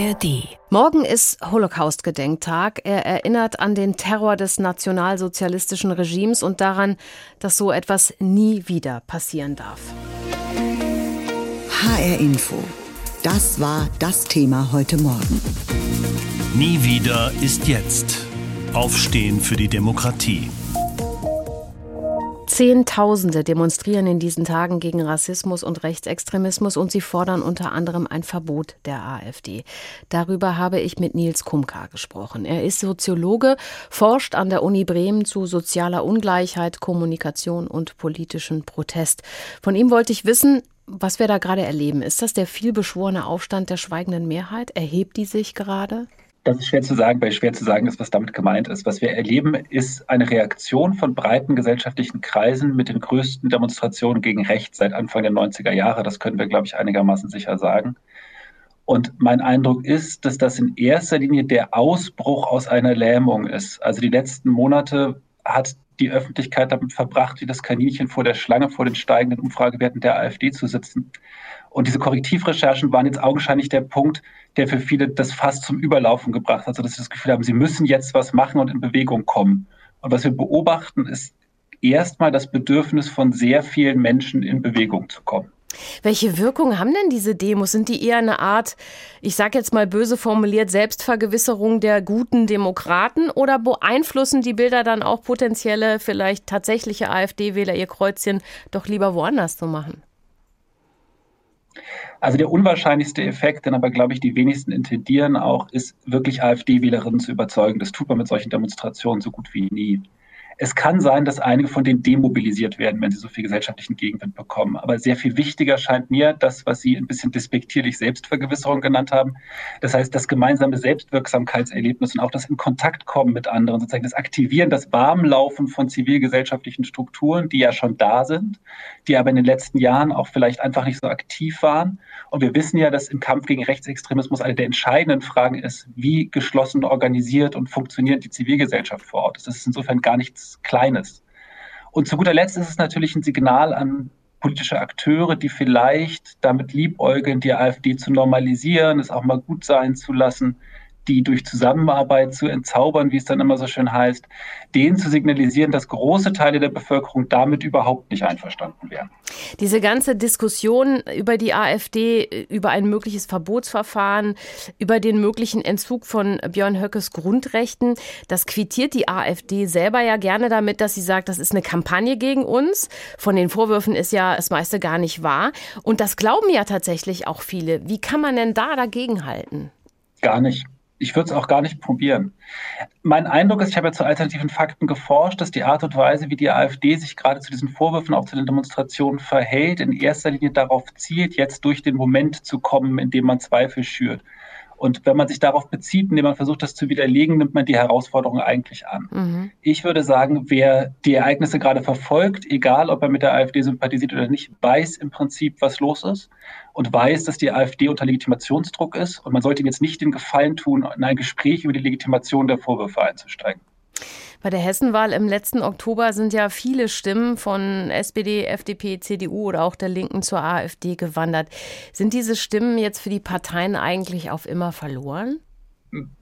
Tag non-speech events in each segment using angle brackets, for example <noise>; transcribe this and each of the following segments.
ARD. Morgen ist Holocaust-Gedenktag. Er erinnert an den Terror des nationalsozialistischen Regimes und daran, dass so etwas nie wieder passieren darf. HR Info. Das war das Thema heute Morgen. Nie wieder ist jetzt. Aufstehen für die Demokratie. Zehntausende demonstrieren in diesen Tagen gegen Rassismus und Rechtsextremismus und sie fordern unter anderem ein Verbot der AfD. Darüber habe ich mit Nils Kumka gesprochen. Er ist Soziologe, forscht an der Uni Bremen zu sozialer Ungleichheit, Kommunikation und politischen Protest. Von ihm wollte ich wissen, was wir da gerade erleben. Ist das der vielbeschworene Aufstand der schweigenden Mehrheit? Erhebt die sich gerade? Das ist schwer zu sagen, weil schwer zu sagen ist, was damit gemeint ist. Was wir erleben, ist eine Reaktion von breiten gesellschaftlichen Kreisen mit den größten Demonstrationen gegen Recht seit Anfang der 90er Jahre. Das können wir, glaube ich, einigermaßen sicher sagen. Und mein Eindruck ist, dass das in erster Linie der Ausbruch aus einer Lähmung ist. Also die letzten Monate hat die Öffentlichkeit damit verbracht, wie das Kaninchen vor der Schlange vor den steigenden Umfragewerten der AfD zu sitzen. Und diese Korrektivrecherchen waren jetzt augenscheinlich der Punkt, der für viele das fast zum Überlaufen gebracht hat, sodass sie das Gefühl haben, sie müssen jetzt was machen und in Bewegung kommen. Und was wir beobachten, ist erstmal das Bedürfnis von sehr vielen Menschen in Bewegung zu kommen. Welche Wirkung haben denn diese Demos? Sind die eher eine Art, ich sage jetzt mal böse formuliert, Selbstvergewisserung der guten Demokraten oder beeinflussen die Bilder dann auch potenzielle, vielleicht tatsächliche AfD-Wähler, ihr Kreuzchen doch lieber woanders zu machen? Also der unwahrscheinlichste Effekt, den aber, glaube ich, die wenigsten intendieren auch, ist wirklich AfD-Wählerinnen zu überzeugen. Das tut man mit solchen Demonstrationen so gut wie nie. Es kann sein, dass einige von denen demobilisiert werden, wenn sie so viel gesellschaftlichen Gegenwind bekommen. Aber sehr viel wichtiger scheint mir das, was Sie ein bisschen despektierlich Selbstvergewisserung genannt haben. Das heißt, das gemeinsame Selbstwirksamkeitserlebnis und auch das in Kontakt kommen mit anderen, sozusagen das Aktivieren, das Warmlaufen von zivilgesellschaftlichen Strukturen, die ja schon da sind, die aber in den letzten Jahren auch vielleicht einfach nicht so aktiv waren. Und wir wissen ja, dass im Kampf gegen Rechtsextremismus eine der entscheidenden Fragen ist, wie geschlossen organisiert und funktioniert die Zivilgesellschaft vor Ort. Das ist insofern gar nichts Kleines. Und zu guter Letzt ist es natürlich ein Signal an politische Akteure, die vielleicht damit liebäugeln, die AfD zu normalisieren, es auch mal gut sein zu lassen, die durch Zusammenarbeit zu entzaubern, wie es dann immer so schön heißt, denen zu signalisieren, dass große Teile der Bevölkerung damit überhaupt nicht einverstanden wären. Diese ganze Diskussion über die AfD, über ein mögliches Verbotsverfahren, über den möglichen Entzug von Björn Höckes Grundrechten, das quittiert die AfD selber ja gerne damit, dass sie sagt, das ist eine Kampagne gegen uns. Von den Vorwürfen ist ja das meiste gar nicht wahr. Und das glauben ja tatsächlich auch viele. Wie kann man denn da dagegenhalten? Gar nicht ich würde es auch gar nicht probieren. Mein Eindruck ist, ich habe ja zu alternativen Fakten geforscht, dass die Art und Weise, wie die AfD sich gerade zu diesen Vorwürfen, auch zu den Demonstrationen verhält, in erster Linie darauf zielt, jetzt durch den Moment zu kommen, in dem man Zweifel schürt. Und wenn man sich darauf bezieht, indem man versucht, das zu widerlegen, nimmt man die Herausforderung eigentlich an. Mhm. Ich würde sagen, wer die Ereignisse gerade verfolgt, egal ob er mit der AfD sympathisiert oder nicht, weiß im Prinzip, was los ist und weiß, dass die AfD unter Legitimationsdruck ist. Und man sollte ihm jetzt nicht den Gefallen tun, in ein Gespräch über die Legitimation der Vorwürfe einzusteigen. Bei der Hessenwahl im letzten Oktober sind ja viele Stimmen von SPD, FDP, CDU oder auch der Linken zur AfD gewandert. Sind diese Stimmen jetzt für die Parteien eigentlich auf immer verloren?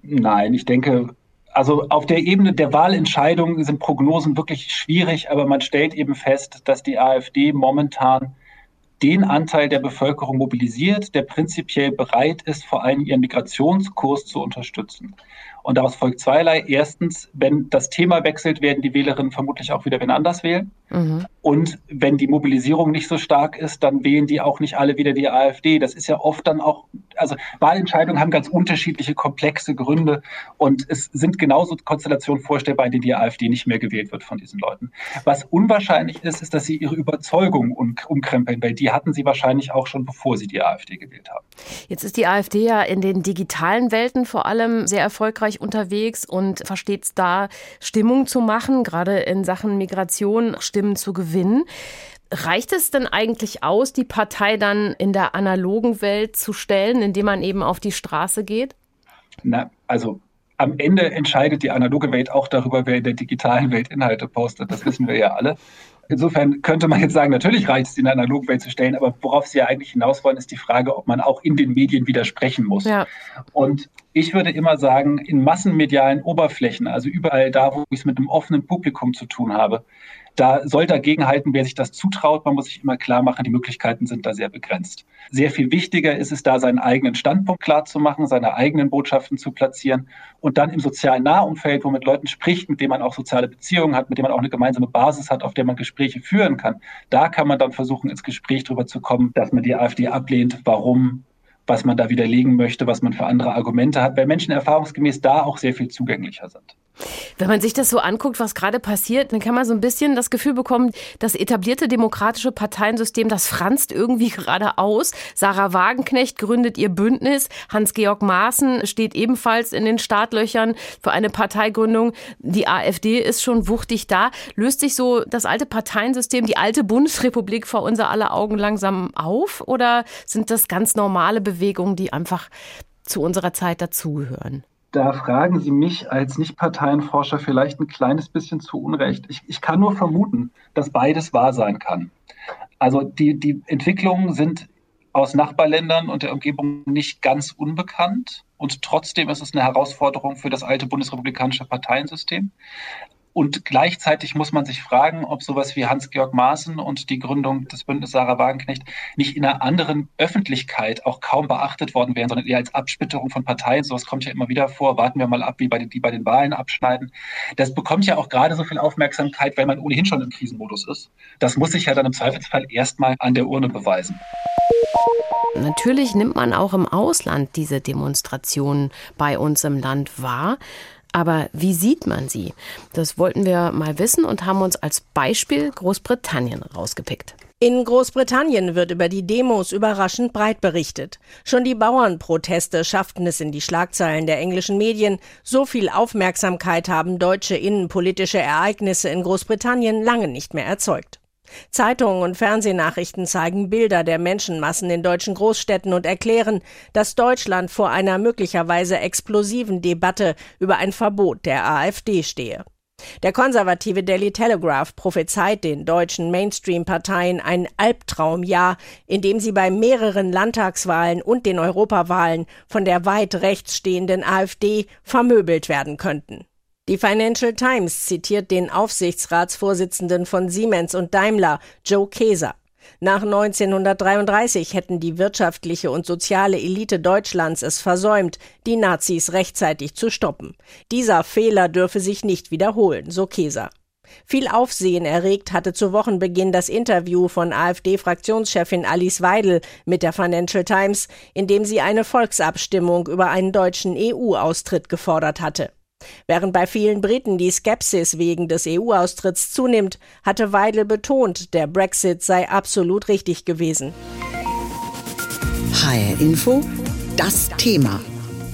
Nein, ich denke, also auf der Ebene der Wahlentscheidung sind Prognosen wirklich schwierig, aber man stellt eben fest, dass die AfD momentan den Anteil der Bevölkerung mobilisiert, der prinzipiell bereit ist, vor allem ihren Migrationskurs zu unterstützen. Und daraus folgt zweierlei. Erstens, wenn das Thema wechselt, werden die Wählerinnen vermutlich auch wieder wen anders wählen. Mhm. Und wenn die Mobilisierung nicht so stark ist, dann wählen die auch nicht alle wieder die AfD. Das ist ja oft dann auch, also Wahlentscheidungen haben ganz unterschiedliche komplexe Gründe und es sind genauso Konstellationen vorstellbar, in denen die AfD nicht mehr gewählt wird von diesen Leuten. Was unwahrscheinlich ist, ist, dass sie ihre Überzeugung umkrempeln, weil die hatten sie wahrscheinlich auch schon, bevor sie die AfD gewählt haben. Jetzt ist die AfD ja in den digitalen Welten vor allem sehr erfolgreich unterwegs und versteht es da, Stimmung zu machen, gerade in Sachen Migration, Stimmen zu gewinnen. Reicht es denn eigentlich aus, die Partei dann in der analogen Welt zu stellen, indem man eben auf die Straße geht? Na, also am Ende entscheidet die analoge Welt auch darüber, wer in der digitalen Welt Inhalte postet. Das wissen wir ja alle. Insofern könnte man jetzt sagen, natürlich reicht es, in der Analogwelt zu stellen, aber worauf Sie ja eigentlich hinaus wollen, ist die Frage, ob man auch in den Medien widersprechen muss. Ja. Und ich würde immer sagen, in massenmedialen Oberflächen, also überall da, wo ich es mit einem offenen Publikum zu tun habe, da soll dagegenhalten, wer sich das zutraut. Man muss sich immer klar machen, die Möglichkeiten sind da sehr begrenzt. Sehr viel wichtiger ist es da, seinen eigenen Standpunkt klar zu machen, seine eigenen Botschaften zu platzieren und dann im sozialen Nahumfeld, wo man mit Leuten spricht, mit denen man auch soziale Beziehungen hat, mit denen man auch eine gemeinsame Basis hat, auf der man Gespräche führen kann. Da kann man dann versuchen, ins Gespräch darüber zu kommen, dass man die AfD ablehnt, warum, was man da widerlegen möchte, was man für andere Argumente hat, weil Menschen erfahrungsgemäß da auch sehr viel zugänglicher sind. Wenn man sich das so anguckt, was gerade passiert, dann kann man so ein bisschen das Gefühl bekommen, das etablierte demokratische Parteiensystem, das franzt irgendwie <laughs> gerade aus. Sarah Wagenknecht gründet ihr Bündnis. Hans-Georg Maaßen steht ebenfalls in den Startlöchern für eine Parteigründung. Die AfD ist schon wuchtig da. Löst sich so das alte Parteiensystem, die alte Bundesrepublik vor unser aller Augen langsam auf? Oder sind das ganz normale Bewegungen, die einfach zu unserer Zeit dazugehören? da fragen Sie mich als Nicht-Parteienforscher vielleicht ein kleines bisschen zu Unrecht. Ich, ich kann nur vermuten, dass beides wahr sein kann. Also die, die Entwicklungen sind aus Nachbarländern und der Umgebung nicht ganz unbekannt. Und trotzdem ist es eine Herausforderung für das alte bundesrepublikanische Parteiensystem. Und gleichzeitig muss man sich fragen, ob sowas wie Hans-Georg Maaßen und die Gründung des Bündnisses Sarah Wagenknecht nicht in einer anderen Öffentlichkeit auch kaum beachtet worden wären, sondern eher als Absplitterung von Parteien. Sowas kommt ja immer wieder vor. Warten wir mal ab, wie bei den, die bei den Wahlen abschneiden. Das bekommt ja auch gerade so viel Aufmerksamkeit, weil man ohnehin schon im Krisenmodus ist. Das muss sich ja dann im Zweifelsfall erstmal an der Urne beweisen. Natürlich nimmt man auch im Ausland diese Demonstrationen bei uns im Land wahr. Aber wie sieht man sie? Das wollten wir mal wissen und haben uns als Beispiel Großbritannien rausgepickt. In Großbritannien wird über die Demos überraschend breit berichtet. Schon die Bauernproteste schafften es in die Schlagzeilen der englischen Medien. So viel Aufmerksamkeit haben deutsche innenpolitische Ereignisse in Großbritannien lange nicht mehr erzeugt. Zeitungen und Fernsehnachrichten zeigen Bilder der Menschenmassen in deutschen Großstädten und erklären, dass Deutschland vor einer möglicherweise explosiven Debatte über ein Verbot der AfD stehe. Der konservative Daily Telegraph prophezeit den deutschen Mainstream-Parteien ein Albtraumjahr, in dem sie bei mehreren Landtagswahlen und den Europawahlen von der weit rechts stehenden AfD vermöbelt werden könnten. Die Financial Times zitiert den Aufsichtsratsvorsitzenden von Siemens und Daimler, Joe Keser. Nach 1933 hätten die wirtschaftliche und soziale Elite Deutschlands es versäumt, die Nazis rechtzeitig zu stoppen. Dieser Fehler dürfe sich nicht wiederholen, so Keser. Viel Aufsehen erregt hatte zu Wochenbeginn das Interview von AfD-Fraktionschefin Alice Weidel mit der Financial Times, in dem sie eine Volksabstimmung über einen deutschen EU-Austritt gefordert hatte. Während bei vielen Briten die Skepsis wegen des EU-Austritts zunimmt, hatte Weidel betont, der Brexit sei absolut richtig gewesen. HR Info, das Thema.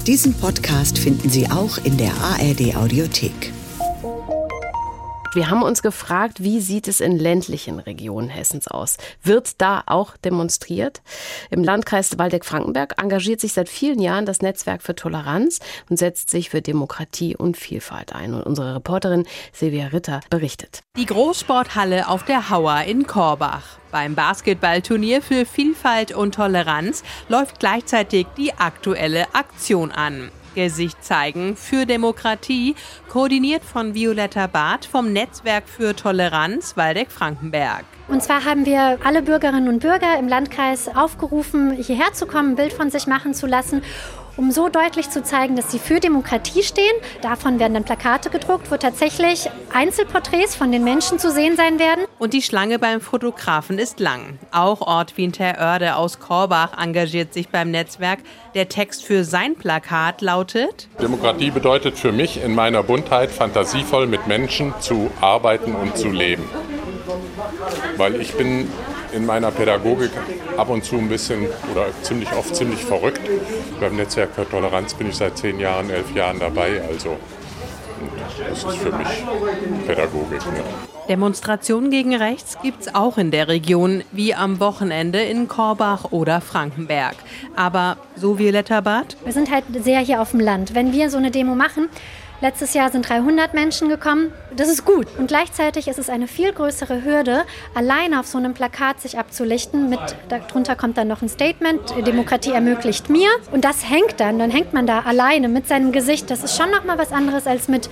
Diesen Podcast finden Sie auch in der ARD Audiothek. Wir haben uns gefragt, wie sieht es in ländlichen Regionen Hessens aus? Wird da auch demonstriert? Im Landkreis Waldeck-Frankenberg engagiert sich seit vielen Jahren das Netzwerk für Toleranz und setzt sich für Demokratie und Vielfalt ein. Und unsere Reporterin Silvia Ritter berichtet. Die Großsporthalle auf der Hauer in Korbach. Beim Basketballturnier für Vielfalt und Toleranz läuft gleichzeitig die aktuelle Aktion an. Gesicht zeigen für Demokratie, koordiniert von Violetta Barth vom Netzwerk für Toleranz Waldeck-Frankenberg. Und zwar haben wir alle Bürgerinnen und Bürger im Landkreis aufgerufen, hierher zu kommen, ein Bild von sich machen zu lassen um so deutlich zu zeigen, dass sie für Demokratie stehen. Davon werden dann Plakate gedruckt, wo tatsächlich Einzelporträts von den Menschen zu sehen sein werden. Und die Schlange beim Fotografen ist lang. Auch Ort Winterörde aus Korbach engagiert sich beim Netzwerk. Der Text für sein Plakat lautet: Demokratie bedeutet für mich in meiner Buntheit fantasievoll mit Menschen zu arbeiten und zu leben. Weil ich bin in meiner Pädagogik ab und zu ein bisschen oder ziemlich oft ziemlich verrückt. Beim Netzwerk für Toleranz bin ich seit zehn Jahren, elf Jahren dabei. Also das ist für mich Pädagogik. Ne? Demonstrationen gegen rechts gibt es auch in der Region, wie am Wochenende in Korbach oder Frankenberg. Aber so wie Letterbad? Wir sind halt sehr hier auf dem Land. Wenn wir so eine Demo machen, Letztes Jahr sind 300 Menschen gekommen. Das ist gut. Und gleichzeitig ist es eine viel größere Hürde, alleine auf so einem Plakat sich abzulichten. Mit, darunter kommt dann noch ein Statement, Demokratie ermöglicht mir. Und das hängt dann, dann hängt man da alleine mit seinem Gesicht. Das ist schon nochmal was anderes als mit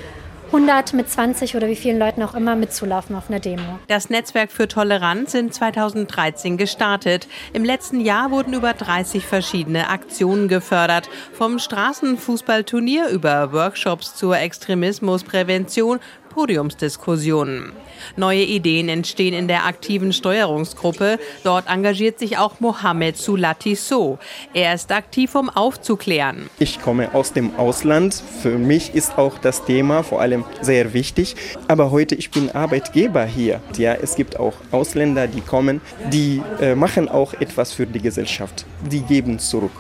100 mit 20 oder wie vielen Leuten auch immer mitzulaufen auf einer Demo. Das Netzwerk für Toleranz in 2013 gestartet. Im letzten Jahr wurden über 30 verschiedene Aktionen gefördert. Vom Straßenfußballturnier über Workshops zur Extremismusprävention Podiumsdiskussionen. Neue Ideen entstehen in der aktiven Steuerungsgruppe. Dort engagiert sich auch Mohamed Sulati So. Er ist aktiv, um aufzuklären. Ich komme aus dem Ausland. Für mich ist auch das Thema vor allem sehr wichtig. Aber heute, ich bin Arbeitgeber hier. Ja, es gibt auch Ausländer, die kommen, die äh, machen auch etwas für die Gesellschaft. Die geben zurück.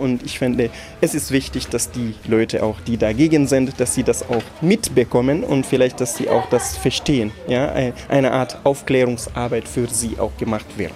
Und ich finde, es ist wichtig, dass die Leute auch, die dagegen sind, dass sie das auch mitbekommen und vielleicht, dass sie auch das verstehen. Ja, eine Art Aufklärungsarbeit für sie auch gemacht wird.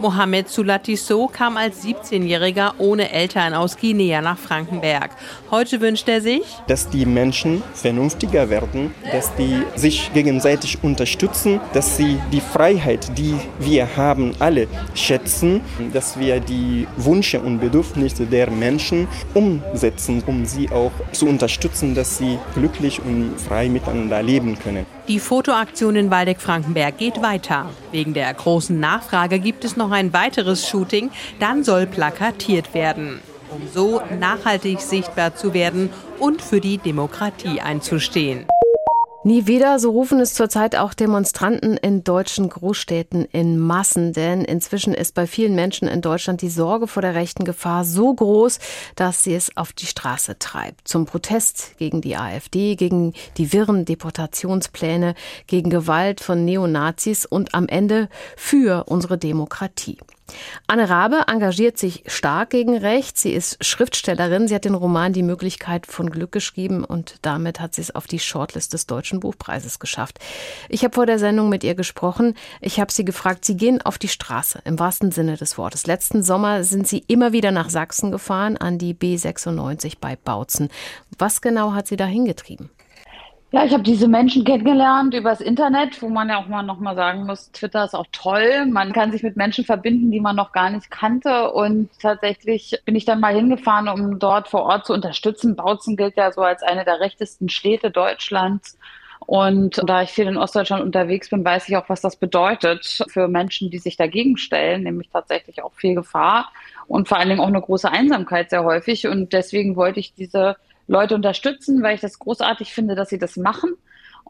Mohamed Sulatiso kam als 17-Jähriger ohne Eltern aus Guinea nach Frankenberg. Heute wünscht er sich, dass die Menschen vernünftiger werden, dass die sich gegenseitig unterstützen, dass sie die Freiheit, die wir haben, alle schätzen, dass wir die Wünsche und Bedürfnisse der Menschen umsetzen, um sie auch zu unterstützen, dass sie glücklich und frei miteinander leben können. Die Fotoaktion in Waldeck-Frankenberg geht weiter. Wegen der großen Nachfrage gibt es noch ein weiteres Shooting. Dann soll plakatiert werden, um so nachhaltig sichtbar zu werden und für die Demokratie einzustehen. Nie wieder, so rufen es zurzeit auch Demonstranten in deutschen Großstädten in Massen, denn inzwischen ist bei vielen Menschen in Deutschland die Sorge vor der rechten Gefahr so groß, dass sie es auf die Straße treibt. Zum Protest gegen die AfD, gegen die wirren Deportationspläne, gegen Gewalt von Neonazis und am Ende für unsere Demokratie. Anne Rabe engagiert sich stark gegen rechts. Sie ist Schriftstellerin. Sie hat den Roman Die Möglichkeit von Glück geschrieben und damit hat sie es auf die Shortlist des Deutschen Buchpreises geschafft. Ich habe vor der Sendung mit ihr gesprochen. Ich habe sie gefragt, Sie gehen auf die Straße im wahrsten Sinne des Wortes. Letzten Sommer sind Sie immer wieder nach Sachsen gefahren, an die B96 bei Bautzen. Was genau hat Sie da hingetrieben? Ja, ich habe diese Menschen kennengelernt übers Internet, wo man ja auch mal noch mal sagen muss, Twitter ist auch toll. Man kann sich mit Menschen verbinden, die man noch gar nicht kannte. Und tatsächlich bin ich dann mal hingefahren, um dort vor Ort zu unterstützen. Bautzen gilt ja so als eine der rechtesten Städte Deutschlands. Und da ich viel in Ostdeutschland unterwegs bin, weiß ich auch, was das bedeutet für Menschen, die sich dagegen stellen, nämlich tatsächlich auch viel Gefahr und vor allen Dingen auch eine große Einsamkeit sehr häufig. Und deswegen wollte ich diese Leute unterstützen, weil ich das großartig finde, dass sie das machen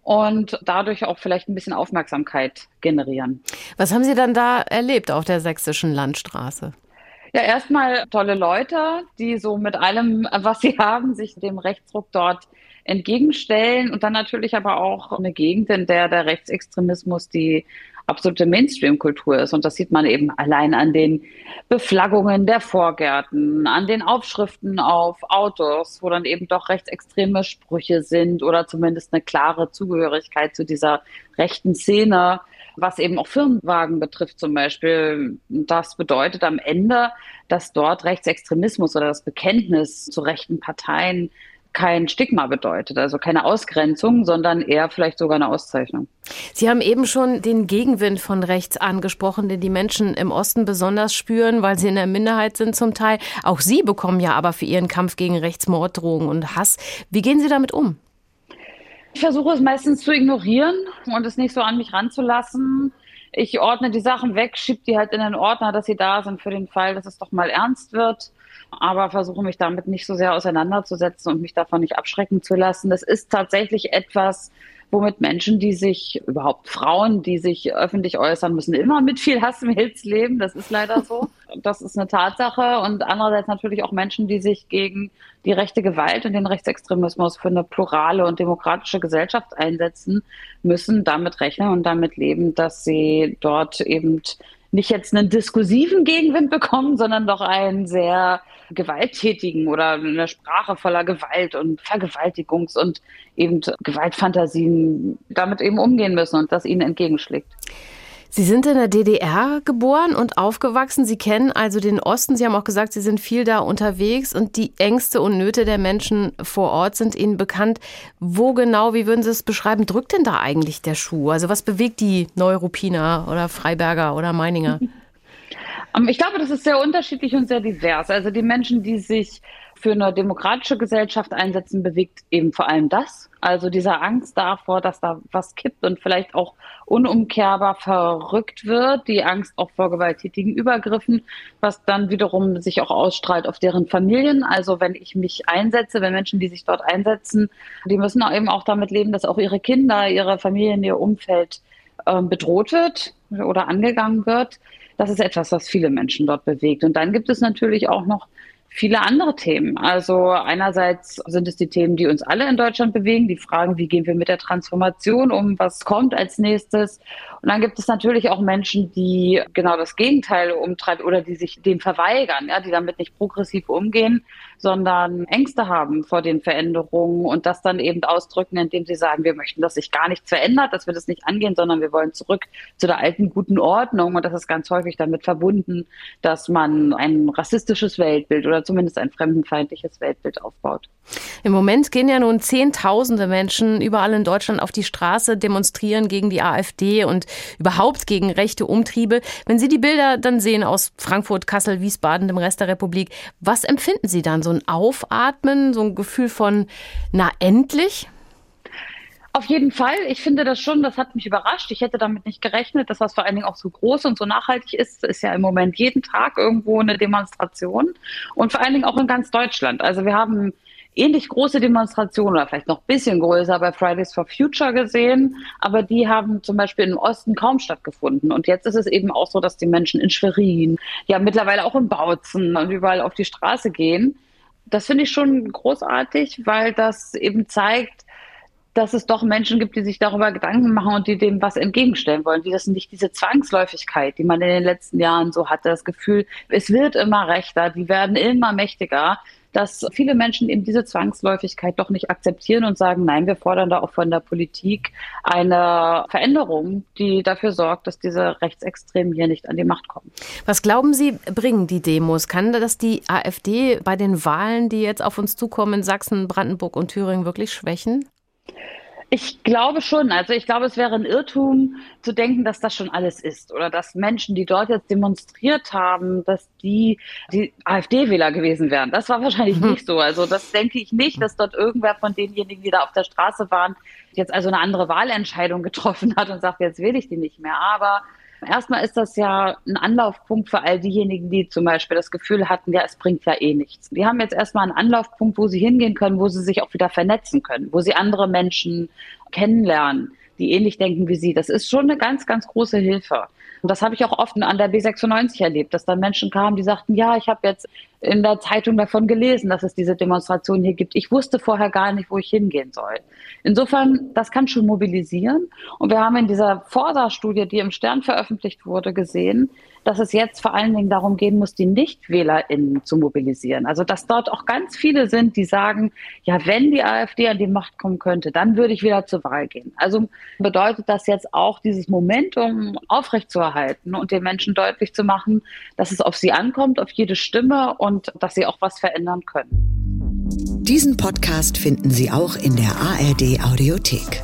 und dadurch auch vielleicht ein bisschen Aufmerksamkeit generieren. Was haben Sie dann da erlebt auf der sächsischen Landstraße? Ja, erstmal tolle Leute, die so mit allem, was sie <laughs> haben, sich dem Rechtsruck dort entgegenstellen und dann natürlich aber auch eine Gegend, in der der Rechtsextremismus die absolute Mainstream-Kultur ist. Und das sieht man eben allein an den Beflaggungen der Vorgärten, an den Aufschriften auf Autos, wo dann eben doch rechtsextreme Sprüche sind oder zumindest eine klare Zugehörigkeit zu dieser rechten Szene was eben auch Firmenwagen betrifft zum Beispiel. Das bedeutet am Ende, dass dort Rechtsextremismus oder das Bekenntnis zu rechten Parteien kein Stigma bedeutet, also keine Ausgrenzung, sondern eher vielleicht sogar eine Auszeichnung. Sie haben eben schon den Gegenwind von rechts angesprochen, den die Menschen im Osten besonders spüren, weil sie in der Minderheit sind zum Teil. Auch Sie bekommen ja aber für Ihren Kampf gegen Rechts Morddrohungen und Hass. Wie gehen Sie damit um? Ich versuche es meistens zu ignorieren und es nicht so an mich ranzulassen. Ich ordne die Sachen weg, schiebe die halt in den Ordner, dass sie da sind für den Fall, dass es doch mal ernst wird aber versuche mich damit nicht so sehr auseinanderzusetzen und mich davon nicht abschrecken zu lassen. Das ist tatsächlich etwas, womit Menschen, die sich, überhaupt Frauen, die sich öffentlich äußern, müssen immer mit viel Hassmails leben. Das ist leider so. Das ist eine Tatsache. Und andererseits natürlich auch Menschen, die sich gegen die rechte Gewalt und den Rechtsextremismus für eine plurale und demokratische Gesellschaft einsetzen, müssen damit rechnen und damit leben, dass sie dort eben nicht jetzt einen diskursiven Gegenwind bekommen, sondern doch einen sehr gewalttätigen oder eine Sprache voller Gewalt und Vergewaltigungs- und eben Gewaltfantasien damit eben umgehen müssen und das ihnen entgegenschlägt. Sie sind in der DDR geboren und aufgewachsen. Sie kennen also den Osten. Sie haben auch gesagt, Sie sind viel da unterwegs und die Ängste und Nöte der Menschen vor Ort sind Ihnen bekannt. Wo genau, wie würden Sie es beschreiben, drückt denn da eigentlich der Schuh? Also was bewegt die Neuruppiner oder Freiberger oder Meininger? <laughs> Ähm, ich glaube, das ist sehr unterschiedlich und sehr divers. Also die Menschen, die sich für eine demokratische Gesellschaft einsetzen, bewegt eben vor allem das. Also diese Angst davor, dass da was kippt und vielleicht auch unumkehrbar verrückt wird, die Angst auch vor gewalttätigen Übergriffen, was dann wiederum sich auch ausstrahlt auf deren Familien. Also wenn ich mich einsetze, wenn Menschen, die sich dort einsetzen, die müssen auch eben auch damit leben, dass auch ihre Kinder, ihre Familien, ihr Umfeld äh, bedroht wird oder angegangen wird. Das ist etwas, was viele Menschen dort bewegt. Und dann gibt es natürlich auch noch viele andere Themen. Also einerseits sind es die Themen, die uns alle in Deutschland bewegen, die Fragen, wie gehen wir mit der Transformation um, was kommt als nächstes. Und dann gibt es natürlich auch Menschen, die genau das Gegenteil umtreiben oder die sich dem verweigern, ja, die damit nicht progressiv umgehen, sondern Ängste haben vor den Veränderungen und das dann eben ausdrücken, indem sie sagen, wir möchten, dass sich gar nichts verändert, dass wir das nicht angehen, sondern wir wollen zurück zu der alten guten Ordnung. Und das ist ganz häufig damit verbunden, dass man ein rassistisches Weltbild oder zumindest ein fremdenfeindliches Weltbild aufbaut. Im Moment gehen ja nun Zehntausende Menschen überall in Deutschland auf die Straße, demonstrieren gegen die AfD und überhaupt gegen rechte Umtriebe. Wenn Sie die Bilder dann sehen aus Frankfurt, Kassel, Wiesbaden, dem Rest der Republik, was empfinden Sie dann? So ein Aufatmen, so ein Gefühl von, na endlich? Auf jeden Fall. Ich finde das schon, das hat mich überrascht. Ich hätte damit nicht gerechnet, dass das vor allen Dingen auch so groß und so nachhaltig ist. Ist ja im Moment jeden Tag irgendwo eine Demonstration und vor allen Dingen auch in ganz Deutschland. Also wir haben ähnlich große Demonstrationen oder vielleicht noch ein bisschen größer bei Fridays for Future gesehen, aber die haben zum Beispiel im Osten kaum stattgefunden. Und jetzt ist es eben auch so, dass die Menschen in Schwerin, ja mittlerweile auch in Bautzen und überall auf die Straße gehen. Das finde ich schon großartig, weil das eben zeigt, dass es doch Menschen gibt, die sich darüber Gedanken machen und die dem was entgegenstellen wollen, die das nicht diese Zwangsläufigkeit, die man in den letzten Jahren so hatte, das Gefühl, es wird immer rechter, die werden immer mächtiger, dass viele Menschen eben diese Zwangsläufigkeit doch nicht akzeptieren und sagen, nein, wir fordern da auch von der Politik eine Veränderung, die dafür sorgt, dass diese Rechtsextremen hier nicht an die Macht kommen. Was glauben Sie, bringen die Demos? Kann das die AfD bei den Wahlen, die jetzt auf uns zukommen in Sachsen, Brandenburg und Thüringen wirklich schwächen? Ich glaube schon. Also ich glaube, es wäre ein Irrtum zu denken, dass das schon alles ist oder dass Menschen, die dort jetzt demonstriert haben, dass die die AfD-Wähler gewesen wären. Das war wahrscheinlich mhm. nicht so. Also das denke ich nicht, dass dort irgendwer von denjenigen, die da auf der Straße waren, jetzt also eine andere Wahlentscheidung getroffen hat und sagt, jetzt wähle ich die nicht mehr. Aber Erstmal ist das ja ein Anlaufpunkt für all diejenigen, die zum Beispiel das Gefühl hatten, ja, es bringt ja eh nichts. Die haben jetzt erstmal einen Anlaufpunkt, wo sie hingehen können, wo sie sich auch wieder vernetzen können, wo sie andere Menschen kennenlernen, die ähnlich denken wie sie. Das ist schon eine ganz, ganz große Hilfe. Und das habe ich auch oft an der B96 erlebt, dass dann Menschen kamen, die sagten, ja, ich habe jetzt in der Zeitung davon gelesen, dass es diese Demonstration hier gibt. Ich wusste vorher gar nicht, wo ich hingehen soll. Insofern, das kann schon mobilisieren. Und wir haben in dieser Forsa-Studie, die im Stern veröffentlicht wurde, gesehen, dass es jetzt vor allen Dingen darum gehen muss, die NichtwählerInnen zu mobilisieren. Also, dass dort auch ganz viele sind, die sagen, ja, wenn die AfD an die Macht kommen könnte, dann würde ich wieder zur Wahl gehen. Also bedeutet das jetzt auch, dieses Momentum aufrechtzuerhalten und den Menschen deutlich zu machen, dass es auf sie ankommt, auf jede Stimme und dass sie auch was verändern können. Diesen Podcast finden Sie auch in der ARD Audiothek.